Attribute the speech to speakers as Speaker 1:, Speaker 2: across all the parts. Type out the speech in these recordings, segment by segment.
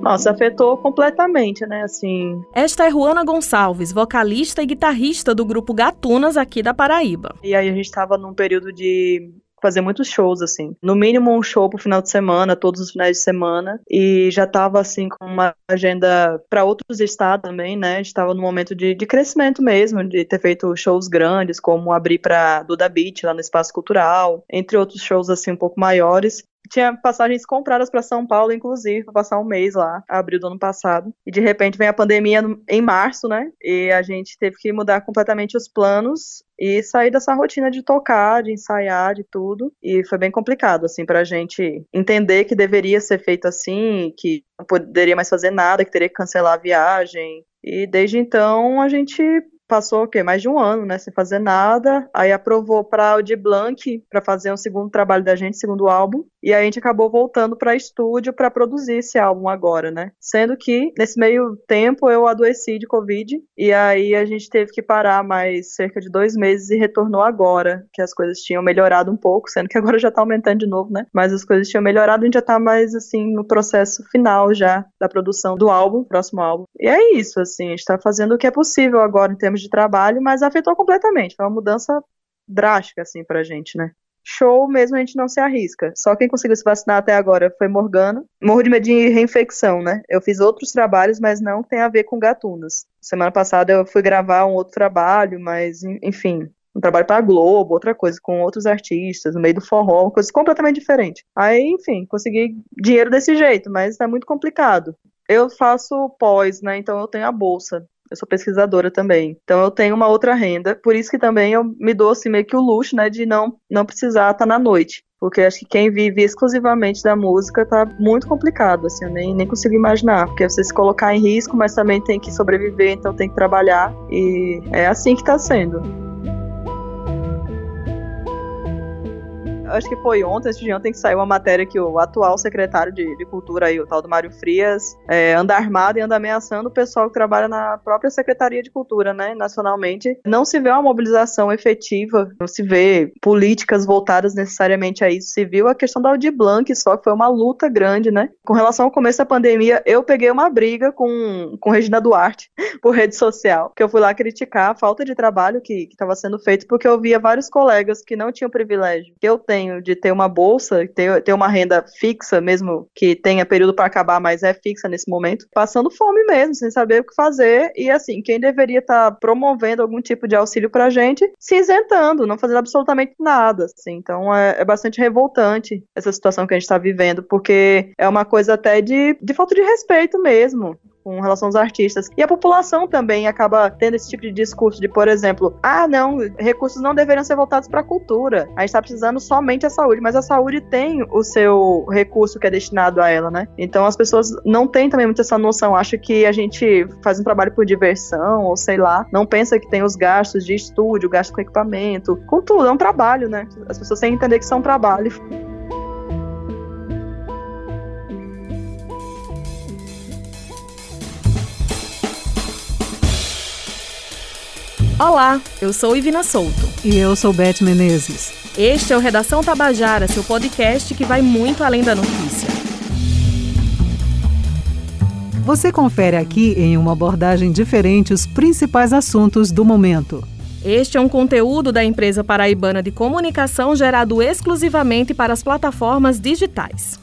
Speaker 1: Nossa, afetou completamente, né? Assim.
Speaker 2: Esta é Juana Gonçalves, vocalista e guitarrista do grupo Gatunas aqui da Paraíba.
Speaker 1: E aí a gente estava num período de fazer muitos shows, assim. No mínimo um show pro final de semana, todos os finais de semana. E já tava, assim, com uma agenda para outros estados também, né? A gente tava no momento de, de crescimento mesmo, de ter feito shows grandes, como abrir pra Duda Beat lá no Espaço Cultural, entre outros shows, assim, um pouco maiores tinha passagens compradas para São Paulo, inclusive, para passar um mês lá, abril do ano passado. E de repente vem a pandemia em março, né? E a gente teve que mudar completamente os planos e sair dessa rotina de tocar, de ensaiar, de tudo. E foi bem complicado, assim, pra gente entender que deveria ser feito assim, que não poderia mais fazer nada, que teria que cancelar a viagem. E desde então a gente passou o quê? Mais de um ano, né, sem fazer nada. Aí aprovou para o de Blanc para fazer um segundo trabalho da gente, segundo álbum. E aí a gente acabou voltando para estúdio para produzir esse álbum agora, né? Sendo que nesse meio tempo eu adoeci de Covid e aí a gente teve que parar mais cerca de dois meses e retornou agora, que as coisas tinham melhorado um pouco, sendo que agora já tá aumentando de novo, né? Mas as coisas tinham melhorado, a gente já tá mais assim no processo final já da produção do álbum, próximo álbum. E é isso, assim, a gente tá fazendo o que é possível agora em termos de trabalho, mas afetou completamente, foi uma mudança drástica assim pra gente, né? show mesmo a gente não se arrisca. Só quem conseguiu se vacinar até agora foi Morgana. Morro de medo de reinfecção, né? Eu fiz outros trabalhos, mas não tem a ver com gatunas. Semana passada eu fui gravar um outro trabalho, mas enfim, um trabalho para Globo, outra coisa, com outros artistas, no meio do forró, uma coisa completamente diferente. Aí, enfim, consegui dinheiro desse jeito, mas é muito complicado. Eu faço pós, né? Então eu tenho a bolsa eu sou pesquisadora também. Então eu tenho uma outra renda, por isso que também eu me dou assim meio que o luxo, né, de não não precisar estar tá na noite. Porque acho que quem vive exclusivamente da música tá muito complicado, assim, eu nem, nem consigo imaginar. Porque você se colocar em risco, mas também tem que sobreviver, então tem que trabalhar. E é assim que tá sendo. Acho que foi ontem, esse de ontem, que saiu uma matéria que o atual secretário de, de Cultura aí, o tal do Mário Frias, é, anda armado e anda ameaçando o pessoal que trabalha na própria Secretaria de Cultura, né, nacionalmente. Não se vê uma mobilização efetiva, não se vê políticas voltadas necessariamente a isso. Se viu a questão da Audi Blanc, só que foi uma luta grande, né. Com relação ao começo da pandemia, eu peguei uma briga com, com Regina Duarte por rede social, que eu fui lá criticar a falta de trabalho que estava sendo feito, porque eu via vários colegas que não tinham privilégio que eu tenho de ter uma bolsa, ter, ter uma renda fixa, mesmo que tenha período para acabar, mas é fixa nesse momento, passando fome mesmo, sem saber o que fazer. E assim, quem deveria estar tá promovendo algum tipo de auxílio para gente, se isentando, não fazendo absolutamente nada. Assim. Então é, é bastante revoltante essa situação que a gente está vivendo, porque é uma coisa até de, de falta de respeito mesmo com relação aos artistas. E a população também acaba tendo esse tipo de discurso de, por exemplo, ah, não, recursos não deveriam ser voltados para a cultura. A gente está precisando somente a saúde, mas a saúde tem o seu recurso que é destinado a ela, né? Então as pessoas não têm também muito essa noção. Acho que a gente faz um trabalho por diversão, ou sei lá, não pensa que tem os gastos de estúdio, gasto com equipamento, com tudo, é um trabalho, né? As pessoas têm que entender que isso é um trabalho.
Speaker 2: Olá, eu sou Ivina Souto.
Speaker 3: E eu sou Beth Menezes.
Speaker 2: Este é o Redação Tabajara, seu podcast que vai muito além da notícia.
Speaker 3: Você confere aqui em uma abordagem diferente os principais assuntos do momento.
Speaker 2: Este é um conteúdo da empresa paraibana de comunicação gerado exclusivamente para as plataformas digitais.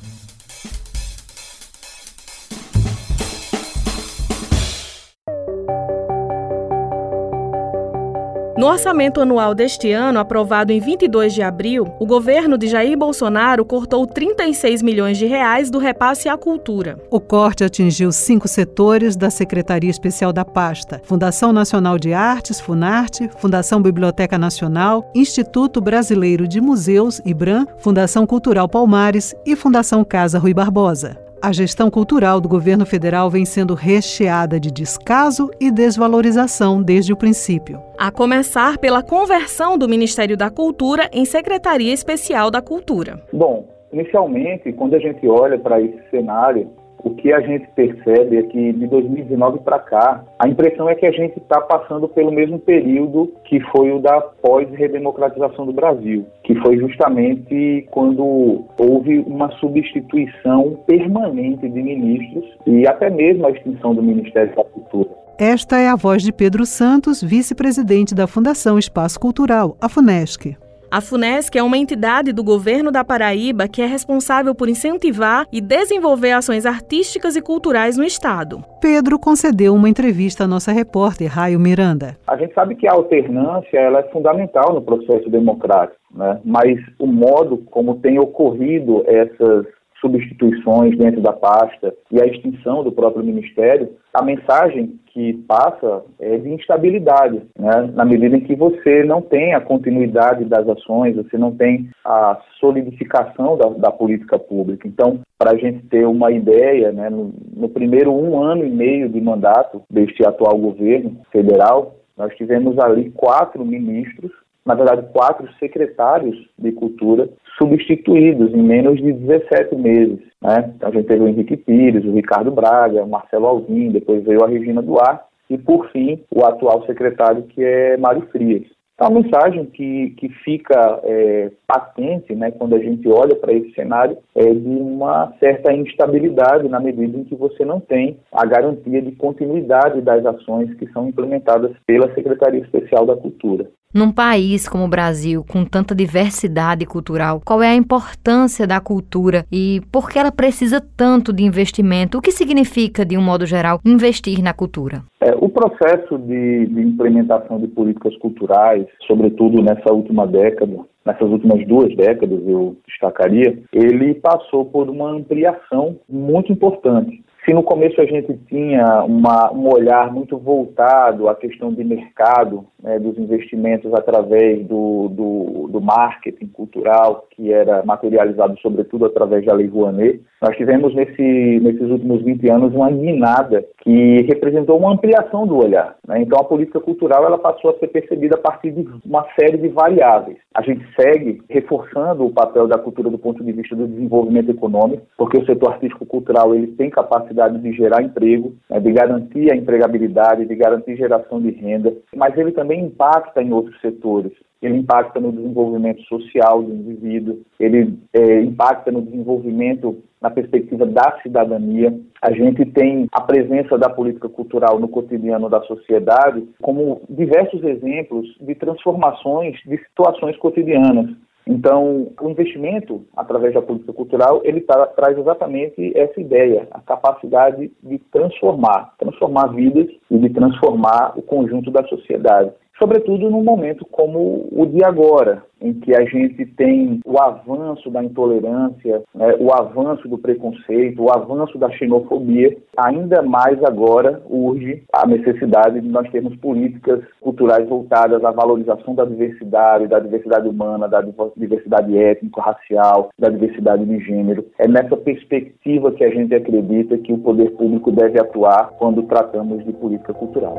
Speaker 2: No orçamento anual deste ano, aprovado em 22 de abril, o governo de Jair Bolsonaro cortou 36 milhões de reais do repasse à cultura.
Speaker 3: O corte atingiu cinco setores da Secretaria Especial da pasta: Fundação Nacional de Artes, Funarte, Fundação Biblioteca Nacional, Instituto Brasileiro de Museus, IBRAM, Fundação Cultural Palmares e Fundação Casa Rui Barbosa. A gestão cultural do governo federal vem sendo recheada de descaso e desvalorização desde o princípio.
Speaker 2: A começar pela conversão do Ministério da Cultura em Secretaria Especial da Cultura.
Speaker 4: Bom, inicialmente, quando a gente olha para esse cenário, o que a gente percebe é que de 2019 para cá, a impressão é que a gente está passando pelo mesmo período que foi o da pós-redemocratização do Brasil, que foi justamente quando houve uma substituição permanente de ministros e até mesmo a extinção do Ministério da Cultura.
Speaker 3: Esta é a voz de Pedro Santos, vice-presidente da Fundação Espaço Cultural, a FUNESC.
Speaker 2: A FUNESC é uma entidade do governo da Paraíba que é responsável por incentivar e desenvolver ações artísticas e culturais no Estado.
Speaker 3: Pedro concedeu uma entrevista à nossa repórter Raio Miranda.
Speaker 4: A gente sabe que a alternância ela é fundamental no processo democrático, né? mas o modo como tem ocorrido essas substituições dentro da pasta e a extinção do próprio ministério, a mensagem que passa é de instabilidade, né? na medida em que você não tem a continuidade das ações, você não tem a solidificação da, da política pública. Então, para a gente ter uma ideia, né, no, no primeiro um ano e meio de mandato deste atual governo federal, nós tivemos ali quatro ministros na verdade, quatro secretários de cultura substituídos em menos de 17 meses. Né? Então, a gente teve o Henrique Pires, o Ricardo Braga, o Marcelo Alvim, depois veio a Regina Duarte e, por fim, o atual secretário, que é Mário Frias. Então, a mensagem que, que fica é, patente né, quando a gente olha para esse cenário é de uma certa instabilidade na medida em que você não tem a garantia de continuidade das ações que são implementadas pela Secretaria Especial da Cultura.
Speaker 5: Num país como o Brasil, com tanta diversidade cultural, qual é a importância da cultura e por que ela precisa tanto de investimento? O que significa, de um modo geral, investir na cultura?
Speaker 4: É, o processo de, de implementação de políticas culturais, sobretudo nessa última década, nessas últimas duas décadas, eu destacaria, ele passou por uma ampliação muito importante. Se no começo a gente tinha uma, um olhar muito voltado à questão de mercado, né, dos investimentos através do, do, do, marketing cultural, que era materializado sobretudo através da Lei Rouanet, nós tivemos nesse, nesses últimos 20 anos uma guinada que representou uma ampliação do olhar. Né? Então a política cultural ela passou a ser percebida a partir de uma série de variáveis. A gente segue reforçando o papel da cultura do ponto de vista do desenvolvimento econômico, porque o setor artístico-cultural ele tem capacidade de gerar emprego, né, de garantir a empregabilidade, de garantir geração de renda, mas ele também impacta em outros setores. Ele impacta no desenvolvimento social do indivíduo, ele é, impacta no desenvolvimento na perspectiva da cidadania. A gente tem a presença da política cultural no cotidiano da sociedade como diversos exemplos de transformações de situações cotidianas. Então, o investimento através da política cultural, ele tá, traz exatamente essa ideia, a capacidade de transformar, transformar vidas e de transformar o conjunto da sociedade sobretudo num momento como o de agora, em que a gente tem o avanço da intolerância, né, o avanço do preconceito, o avanço da xenofobia, ainda mais agora urge a necessidade de nós termos políticas culturais voltadas à valorização da diversidade, da diversidade humana, da diversidade étnico-racial, da diversidade de gênero. É nessa perspectiva que a gente acredita que o poder público deve atuar quando tratamos de política cultural.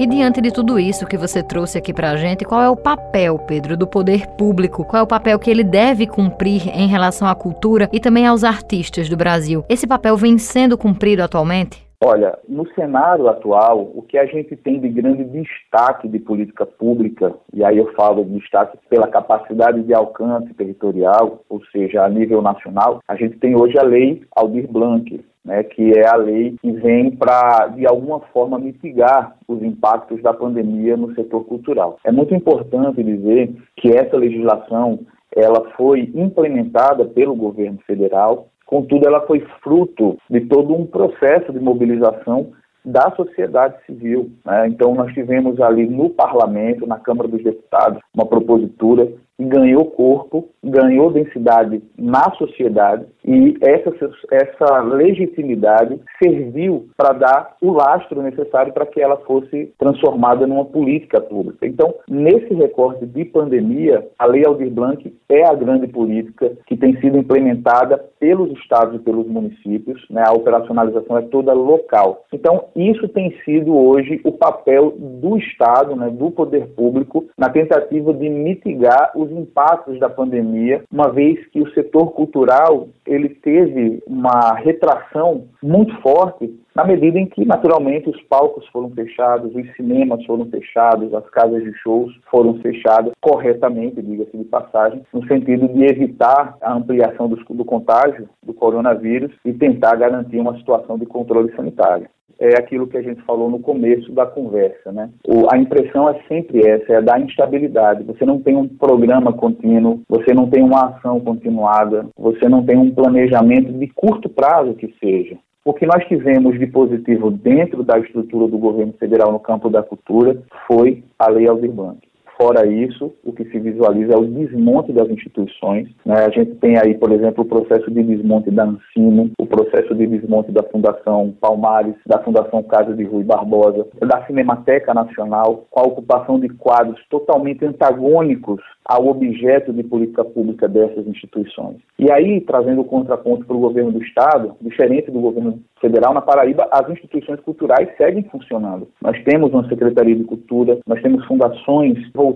Speaker 5: E diante de tudo isso que você trouxe aqui para a gente, qual é o papel, Pedro, do poder público? Qual é o papel que ele deve cumprir em relação à cultura e também aos artistas do Brasil? Esse papel vem sendo cumprido atualmente?
Speaker 4: Olha, no cenário atual, o que a gente tem de grande destaque de política pública, e aí eu falo de destaque pela capacidade de alcance territorial, ou seja, a nível nacional, a gente tem hoje a lei Aldir Blanc, né, que é a lei que vem para, de alguma forma, mitigar os impactos da pandemia no setor cultural. É muito importante dizer que essa legislação ela foi implementada pelo governo federal, contudo, ela foi fruto de todo um processo de mobilização da sociedade civil. Né? Então, nós tivemos ali no parlamento, na Câmara dos Deputados, uma propositura ganhou corpo, ganhou densidade na sociedade e essa, essa legitimidade serviu para dar o lastro necessário para que ela fosse transformada numa política pública. Então, nesse recorte de pandemia, a Lei Aldir Blanc é a grande política que tem sido implementada pelos estados e pelos municípios, né? a operacionalização é toda local. Então, isso tem sido hoje o papel do Estado, né, do poder público, na tentativa de mitigar os os impactos da pandemia, uma vez que o setor cultural ele teve uma retração muito forte na medida em que, naturalmente, os palcos foram fechados, os cinemas foram fechados, as casas de shows foram fechadas corretamente, diga-se de passagem, no sentido de evitar a ampliação do, do contágio do coronavírus e tentar garantir uma situação de controle sanitário é aquilo que a gente falou no começo da conversa, né? A impressão é sempre essa, é da instabilidade. Você não tem um programa contínuo, você não tem uma ação continuada, você não tem um planejamento de curto prazo que seja. O que nós tivemos de positivo dentro da estrutura do governo federal no campo da cultura foi a Lei Aldir Blanc. Fora isso, o que se visualiza é o desmonte das instituições. Né? A gente tem aí, por exemplo, o processo de desmonte da Ancino, o processo de desmonte da Fundação Palmares, da Fundação Casa de Rui Barbosa, da Cinemateca Nacional, com a ocupação de quadros totalmente antagônicos ao objeto de política pública dessas instituições. E aí, trazendo o contraponto para o governo do Estado, diferente do governo federal, na Paraíba, as instituições culturais seguem funcionando. Nós temos uma Secretaria de Cultura, nós temos fundações voltadas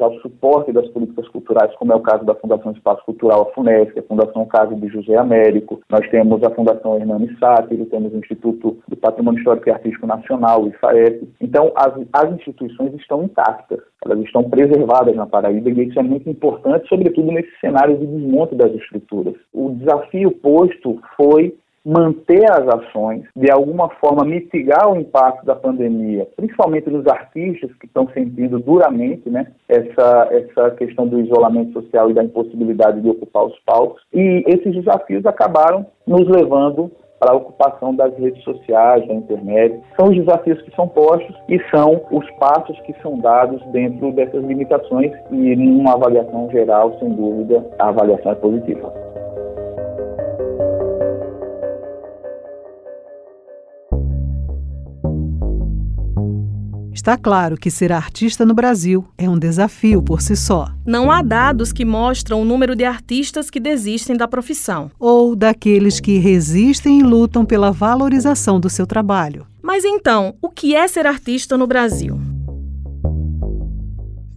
Speaker 4: ao suporte das políticas culturais, como é o caso da Fundação Espaço Cultural, a FUNESC, a Fundação Casa de José Américo, nós temos a Fundação Hernani Sátiro, temos o Instituto do Patrimônio Histórico e Artístico Nacional, o IFAEP. Então, as, as instituições estão intactas, elas estão preservadas na Paraíba e isso é muito importante, sobretudo nesse cenário de desmonte das estruturas. O desafio posto foi manter as ações, de alguma forma mitigar o impacto da pandemia, principalmente nos artistas que estão sentindo duramente né, essa, essa questão do isolamento social e da impossibilidade de ocupar os palcos. E esses desafios acabaram nos levando para a ocupação das redes sociais, da internet. São os desafios que são postos e são os passos que são dados dentro dessas limitações e numa avaliação geral, sem dúvida, a avaliação é positiva.
Speaker 3: Está claro que ser artista no Brasil é um desafio por si só.
Speaker 2: Não há dados que mostram o número de artistas que desistem da profissão.
Speaker 3: Ou daqueles que resistem e lutam pela valorização do seu trabalho.
Speaker 2: Mas então, o que é ser artista no Brasil?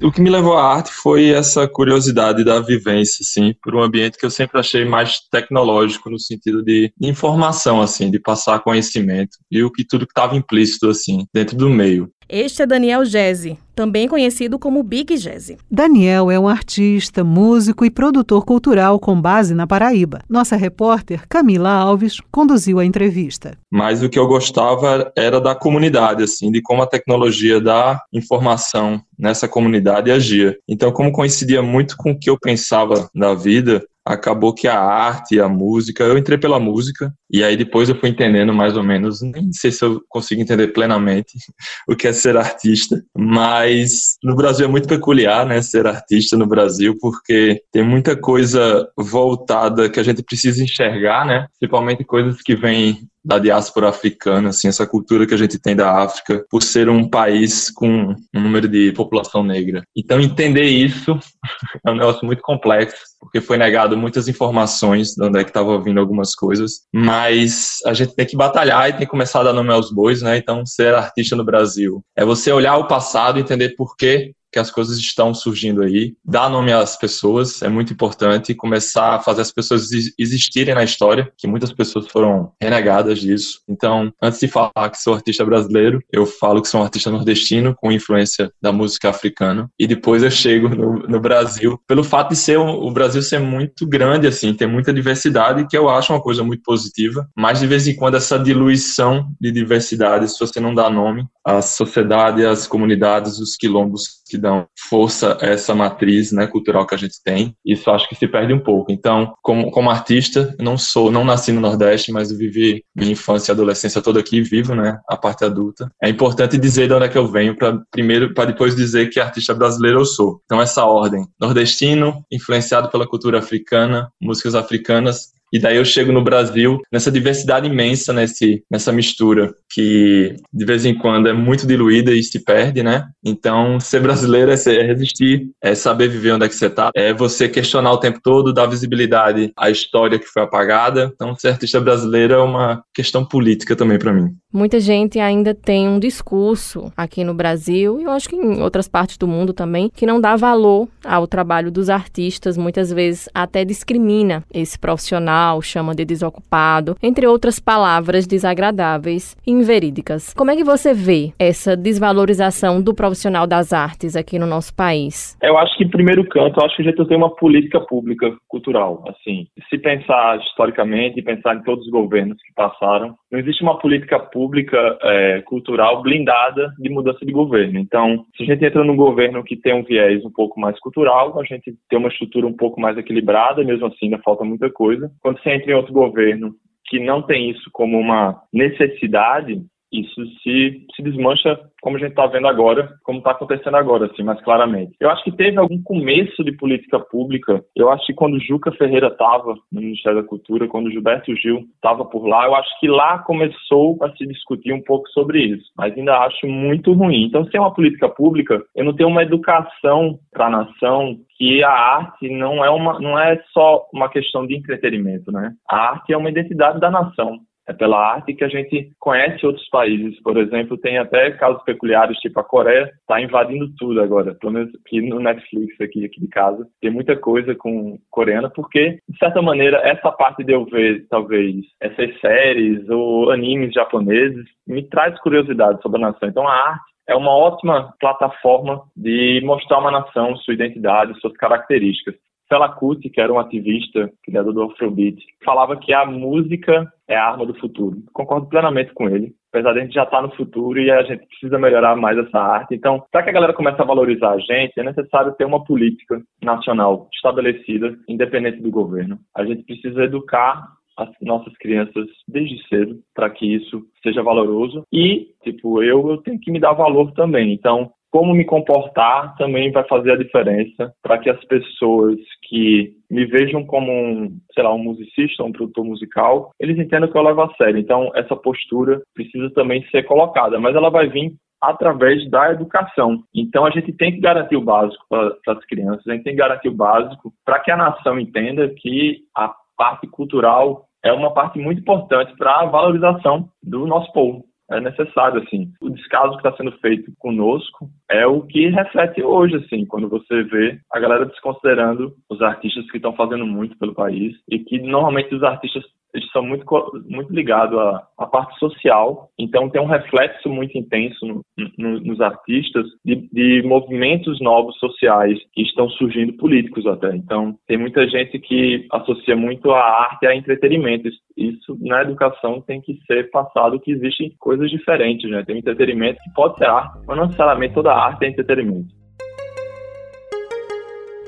Speaker 6: o que me levou à arte foi essa curiosidade da vivência, assim, por um ambiente que eu sempre achei mais tecnológico no sentido de, informação, assim, de passar conhecimento e o que tudo que estava implícito, assim, dentro do meio.
Speaker 2: Este é Daniel Gese, também conhecido como Big Gese.
Speaker 3: Daniel é um artista, músico e produtor cultural com base na Paraíba. Nossa repórter Camila Alves conduziu a entrevista.
Speaker 6: Mas o que eu gostava era da comunidade, assim, de como a tecnologia da informação nessa comunidade agia. Então, como coincidia muito com o que eu pensava da vida, acabou que a arte, a música, eu entrei pela música e aí depois eu fui entendendo mais ou menos, nem sei se eu consigo entender plenamente o que é ser artista, mas no Brasil é muito peculiar, né, ser artista no Brasil, porque tem muita coisa voltada que a gente precisa enxergar, né, principalmente coisas que vêm da diáspora africana, assim, essa cultura que a gente tem da África, por ser um país com um número de população negra. Então, entender isso é um negócio muito complexo, porque foi negado muitas informações de onde é que estava vindo algumas coisas, mas a gente tem que batalhar e tem que começar a dar nome aos bois, né? Então, ser artista no Brasil é você olhar o passado e entender por que que as coisas estão surgindo aí, dar nome às pessoas é muito importante, começar a fazer as pessoas existirem na história, que muitas pessoas foram renegadas disso. Então, antes de falar que sou artista brasileiro, eu falo que sou um artista nordestino com influência da música africana, e depois eu chego no, no Brasil, pelo fato de ser o Brasil ser muito grande, assim, ter muita diversidade, que eu acho uma coisa muito positiva, mas de vez em quando essa diluição de diversidade, se você não dá nome, a sociedade, as comunidades, os quilombos que dão força a essa matriz né, cultural que a gente tem. Isso acho que se perde um pouco. Então, como, como artista, não sou, não nasci no Nordeste, mas vivi minha infância e adolescência toda aqui, vivo, né, a parte adulta. É importante dizer de onde é que eu venho para primeiro, para depois dizer que artista brasileiro eu sou. Então essa ordem: nordestino, influenciado pela cultura africana, músicas africanas,
Speaker 7: E daí eu chego no Brasil nessa diversidade imensa, nesse, nessa mistura, que de vez em quando é muito diluída e se perde, né? Então, ser brasileiro é, ser, é resistir, é saber viver onde é que você tá, é você questionar o tempo todo, dar visibilidade à história que foi apagada. Então, ser artista brasileiro é uma questão política também para mim.
Speaker 2: Muita gente ainda tem um discurso aqui no Brasil e eu acho que em outras partes do mundo também que não dá valor ao trabalho dos artistas, muitas vezes até discrimina esse profissional, chama de desocupado, entre outras palavras desagradáveis e inverídicas. Como é que você vê essa desvalorização do profissional das artes aqui no nosso país?
Speaker 6: Eu acho que, em primeiro canto, eu acho que a gente tem uma política pública cultural. Assim, se pensar historicamente e pensar em todos os governos que passaram, não existe uma política pública é, cultural blindada de mudança de governo. Então, se a gente entra num governo que tem um viés um pouco mais cultural, a gente tem uma estrutura um pouco mais equilibrada, mesmo assim ainda falta muita coisa. Quando você entra em outro governo que não tem isso como uma necessidade, isso se, se desmancha como a gente está vendo agora, como está acontecendo agora, assim, mais claramente. Eu acho que teve algum começo de política pública. Eu acho que quando Juca Ferreira estava no Ministério da Cultura, quando Gilberto Gil estava por lá, eu acho que lá começou a se discutir um pouco sobre isso. Mas ainda acho muito ruim. Então, se é uma política pública, eu não tenho uma educação para a nação que a arte não é uma não é só uma questão de entretenimento, né? A arte é uma identidade da nação. É pela arte que a gente conhece outros países. Por exemplo, tem até casos peculiares, tipo a Coreia está invadindo tudo agora. Pelo menos aqui no Netflix, aqui, aqui de casa, tem muita coisa com coreana, porque, de certa maneira, essa parte de eu ver, talvez, essas séries ou animes japoneses, me traz curiosidade sobre a nação. Então, a arte é uma ótima plataforma de mostrar uma nação, sua identidade, suas características. Fela Kuti, que era um ativista, criador do Afrobeat, falava que a música é a arma do futuro. Concordo plenamente com ele. Apesar de a gente já estar tá no futuro e a gente precisa melhorar mais essa arte. Então, para que a galera comece a valorizar a gente, é necessário ter uma política nacional estabelecida, independente do governo. A gente precisa educar as nossas crianças desde cedo para que isso seja valoroso e tipo eu eu tenho que me dar valor também então como me comportar também vai fazer a diferença para que as pessoas que me vejam como um, sei lá, um musicista, um produtor musical, eles entendam que eu levo a sério. Então, essa postura precisa também ser colocada, mas ela vai vir através da educação. Então, a gente tem que garantir o básico para as crianças, a gente tem que garantir o básico para que a nação entenda que a parte cultural é uma parte muito importante para a valorização do nosso povo é necessário, assim. O descaso que está sendo feito conosco é o que reflete hoje, assim, quando você vê a galera desconsiderando os artistas que estão fazendo muito pelo país e que normalmente os artistas eles são muito, muito ligados à, à, parte social, então tem um reflexo muito intenso no, no, nos artistas de, de, movimentos novos sociais que estão surgindo políticos até. Então tem muita gente que associa muito a arte a entretenimento. Isso na educação tem que ser passado que existem coisas diferentes, né? Tem entretenimento que pode ser arte, mas não necessariamente toda arte é entretenimento.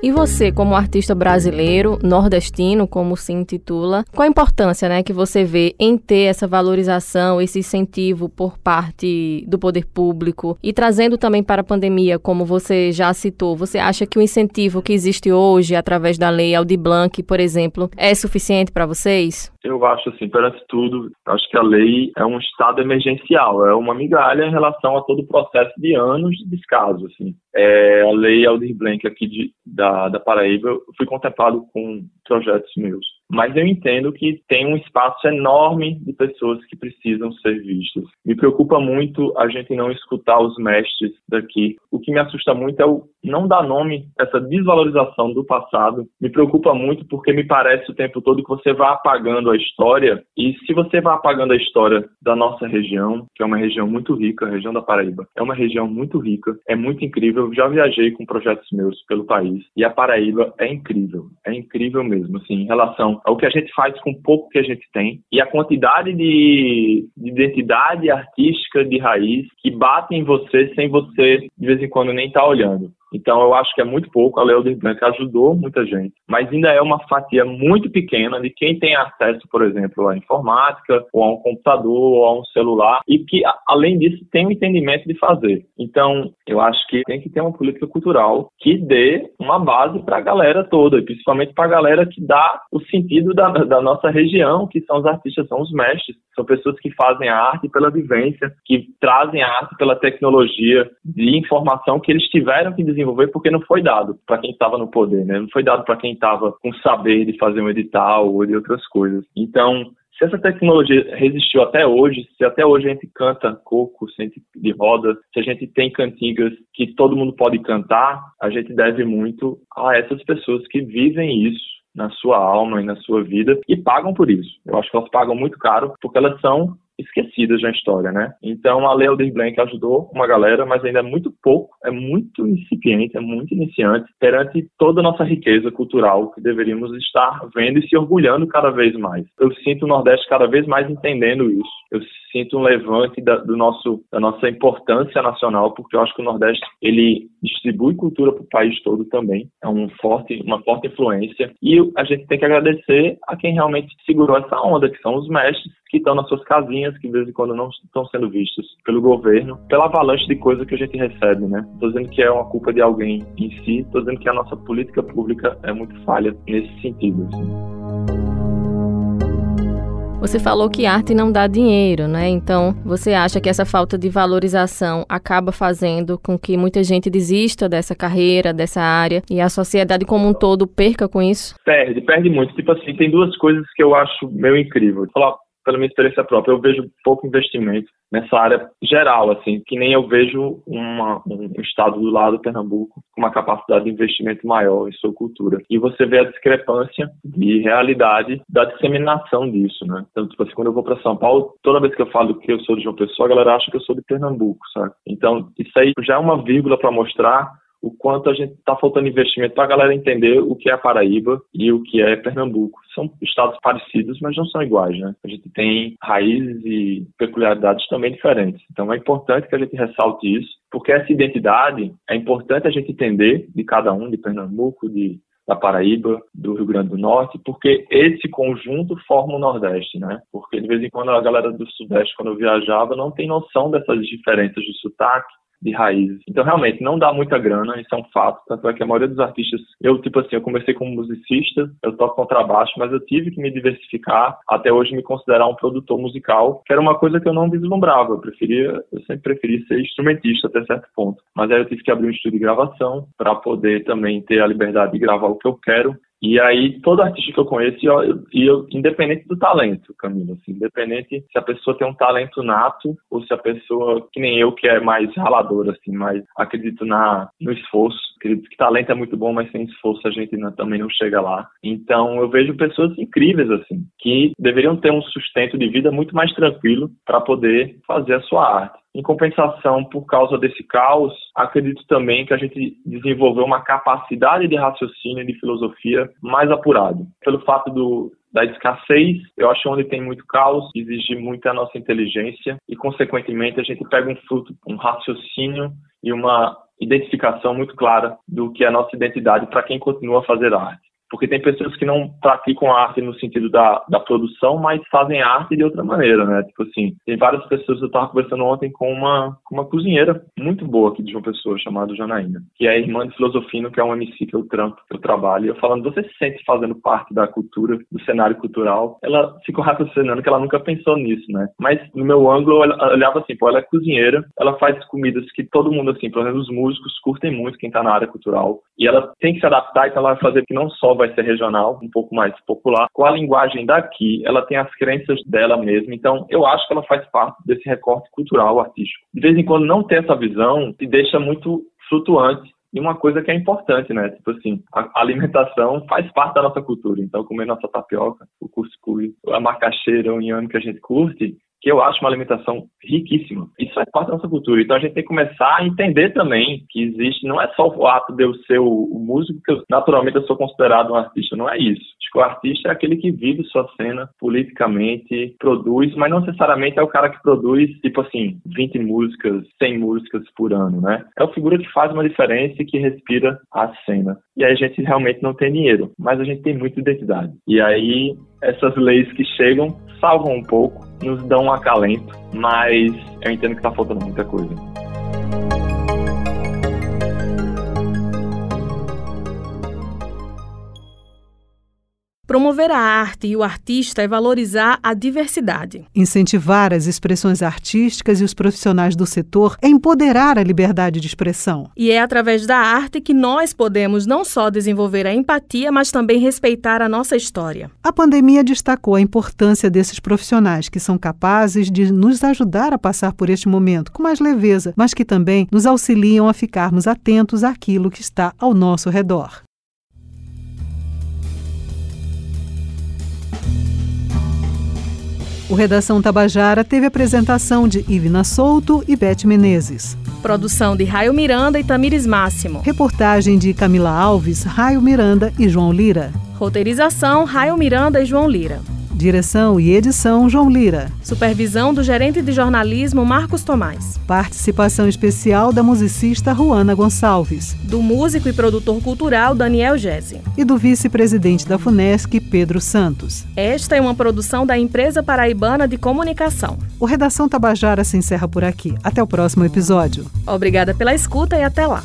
Speaker 2: E você, como artista brasileiro, nordestino, como se intitula, qual a importância né, que você vê em ter essa valorização, esse incentivo por parte do poder público e trazendo também para a pandemia, como você já citou, você acha que o incentivo que existe hoje através da lei Aldi Blanc, por exemplo, é suficiente para vocês?
Speaker 6: Eu acho assim, perante tudo, acho que a lei é um estado emergencial, é uma migalha em relação a todo o processo de anos de descaso, assim. É, a lei Aldir Blanc aqui de, da, da Paraíba, eu fui contemplado com projetos meus. Mas eu entendo que tem um espaço enorme de pessoas que precisam ser vistas. Me preocupa muito a gente não escutar os mestres daqui. O que me assusta muito é o não dar nome, essa desvalorização do passado. Me preocupa muito porque me parece o tempo todo que você vai apagando a história. E se você vai apagando a história da nossa região, que é uma região muito rica, a região da Paraíba, é uma região muito rica, é muito incrível. Eu já viajei com projetos meus pelo país e a Paraíba é incrível, é incrível mesmo, assim, em relação ao que a gente faz com o pouco que a gente tem e a quantidade de, de identidade artística de raiz que bate em você sem você, de vez em quando, nem estar tá olhando. Então eu acho que é muito pouco. A Lei Blanc ajudou muita gente, mas ainda é uma fatia muito pequena de quem tem acesso, por exemplo, à informática, ou a um computador, ou a um celular, e que, além disso, tem o um entendimento de fazer. Então, eu acho que tem que ter uma política cultural que dê uma base para a galera toda, e principalmente para a galera que dá o sentido da, da nossa região, que são os artistas, são os mestres, são pessoas que fazem a arte pela vivência, que trazem a arte pela tecnologia de informação que eles tiveram que desenvolver porque não foi dado para quem estava no poder, né? Não foi dado para quem estava com saber de fazer um edital ou de outras coisas. Então, se essa tecnologia resistiu até hoje, se até hoje a gente canta coco, sente de roda, se a gente tem cantigas que todo mundo pode cantar, a gente deve muito a essas pessoas que vivem isso na sua alma e na sua vida e pagam por isso. Eu acho que elas pagam muito caro porque elas são esquecidas na história, né? Então a Lei Aldir Blanc ajudou uma galera, mas ainda é muito pouco, é muito incipiente, é muito iniciante perante toda a nossa riqueza cultural que deveríamos estar vendo e se orgulhando cada vez mais. Eu sinto o Nordeste cada vez mais entendendo isso. Eu sinto um levante da, do nosso, da nossa importância nacional, porque eu acho que o Nordeste ele distribui cultura para o país todo também. É um forte, uma forte influência. E a gente tem que agradecer a quem realmente segurou essa onda, que são os mestres que estão nas suas casinhas, que de vez em quando não estão sendo vistos pelo governo, pela avalanche de coisas que a gente recebe, né? Estou dizendo que é uma culpa de alguém em si, estou dizendo que a nossa política pública é muito falha nesse sentido. Assim.
Speaker 2: Você falou que arte não dá dinheiro, né? Então, você acha que essa falta de valorização acaba fazendo com que muita gente desista dessa carreira, dessa área e a sociedade como um todo perca com isso?
Speaker 6: Perde, perde muito. Tipo assim, tem duas coisas que eu acho meio incrível. Falar pela minha experiência própria, eu vejo pouco investimento nessa área geral, assim, que nem eu vejo uma, um estado do lado, Pernambuco, com uma capacidade de investimento maior em sua cultura. E você vê a discrepância de realidade da disseminação disso, né? Então, tipo assim, quando eu vou para São Paulo, toda vez que eu falo que eu sou de João Pessoa, a galera acha que eu sou de Pernambuco, sabe? Então, isso aí já é uma vírgula para mostrar o quanto a gente está faltando investimento para a galera entender o que é Paraíba e o que é Pernambuco. São estados parecidos, mas não são iguais, né? A gente tem raízes e peculiaridades também diferentes. Então é importante que a gente ressalte isso, porque essa identidade é importante a gente entender de cada um, de Pernambuco, de da Paraíba, do Rio Grande do Norte, porque esse conjunto forma o Nordeste, né? Porque de vez em quando a galera do Sudeste, quando eu viajava, não tem noção dessas diferenças de sotaque, de raízes. Então, realmente, não dá muita grana, isso é um fato. Tanto é que a maioria dos artistas, eu, tipo assim, eu comecei como musicista, eu toco contrabaixo, mas eu tive que me diversificar até hoje me considerar um produtor musical, que era uma coisa que eu não vislumbrava. Eu preferia, eu sempre preferi ser instrumentista até certo ponto. Mas aí eu tive que abrir um estúdio de gravação para poder também ter a liberdade de gravar o que eu quero e aí, todo artista que eu conheço, e eu, eu, independente do talento, Camilo, assim, independente se a pessoa tem um talento nato ou se a pessoa, que nem eu, que é mais ralador, assim, mas acredito na, no esforço. Acredito que talento é muito bom, mas sem esforço a gente não, também não chega lá. Então, eu vejo pessoas incríveis, assim, que deveriam ter um sustento de vida muito mais tranquilo para poder fazer a sua arte. Em compensação, por causa desse caos, acredito também que a gente desenvolveu uma capacidade de raciocínio e de filosofia mais apurado. Pelo fato do, da escassez, eu acho onde tem muito caos, exige muita nossa inteligência e, consequentemente, a gente pega um fruto, um raciocínio e uma identificação muito clara do que é a nossa identidade para quem continua a fazer arte porque tem pessoas que não praticam arte no sentido da, da produção, mas fazem arte de outra maneira, né? Tipo assim, tem várias pessoas, eu estava conversando ontem com uma, uma cozinheira muito boa aqui de uma pessoa chamada Janaína, que é irmã de Filosofino, que é um MC que eu trampo, que eu trabalho, e eu falando, você se sente fazendo parte da cultura, do cenário cultural? Ela ficou raciocinando que ela nunca pensou nisso, né? Mas no meu ângulo, eu olhava assim, pô, ela é cozinheira, ela faz comidas que todo mundo, assim, pelo menos os músicos, curtem muito, quem tá na área cultural, e ela tem que se adaptar, então ela vai fazer que não só vai ser regional, um pouco mais popular. Com a linguagem daqui, ela tem as crenças dela mesma, então eu acho que ela faz parte desse recorte cultural, artístico. De vez em quando não ter essa visão te deixa muito flutuante e uma coisa que é importante, né? Tipo assim, a alimentação faz parte da nossa cultura. Então, comer nossa tapioca, o cuscuz, a macaxeira, o inhame que a gente curte, que eu acho uma alimentação riquíssima. Isso é parte da nossa cultura. Então a gente tem que começar a entender também que existe, não é só o ato de eu ser o, o músico, que eu, naturalmente eu sou considerado um artista, não é isso. Acho que o artista é aquele que vive sua cena politicamente, produz, mas não necessariamente é o cara que produz, tipo assim, 20 músicas, 100 músicas por ano, né? É a figura que faz uma diferença e que respira a cena. E aí a gente realmente não tem dinheiro, mas a gente tem muita identidade. E aí essas leis que chegam salvam um pouco, nos dão um acalento, mas eu entendo que está faltando muita coisa.
Speaker 8: Promover a arte e o artista é valorizar a diversidade.
Speaker 3: Incentivar as expressões artísticas e os profissionais do setor é empoderar a liberdade de expressão.
Speaker 8: E é através da arte que nós podemos não só desenvolver a empatia, mas também respeitar a nossa história.
Speaker 3: A pandemia destacou a importância desses profissionais que são capazes de nos ajudar a passar por este momento com mais leveza, mas que também nos auxiliam a ficarmos atentos àquilo que está ao nosso redor. O Redação Tabajara teve apresentação de Ivna Souto e Beth Menezes.
Speaker 8: Produção de Raio Miranda e Tamires Máximo.
Speaker 3: Reportagem de Camila Alves, Raio Miranda e João Lira.
Speaker 8: Roteirização Raio Miranda e João Lira.
Speaker 3: Direção e edição João Lira.
Speaker 8: Supervisão do gerente de jornalismo Marcos Tomás.
Speaker 3: Participação especial da musicista Juana Gonçalves.
Speaker 8: Do músico e produtor cultural Daniel Gese.
Speaker 3: E do vice-presidente da FUNESC, Pedro Santos.
Speaker 8: Esta é uma produção da Empresa Paraibana de Comunicação.
Speaker 3: O Redação Tabajara se encerra por aqui. Até o próximo episódio.
Speaker 8: Obrigada pela escuta e até lá.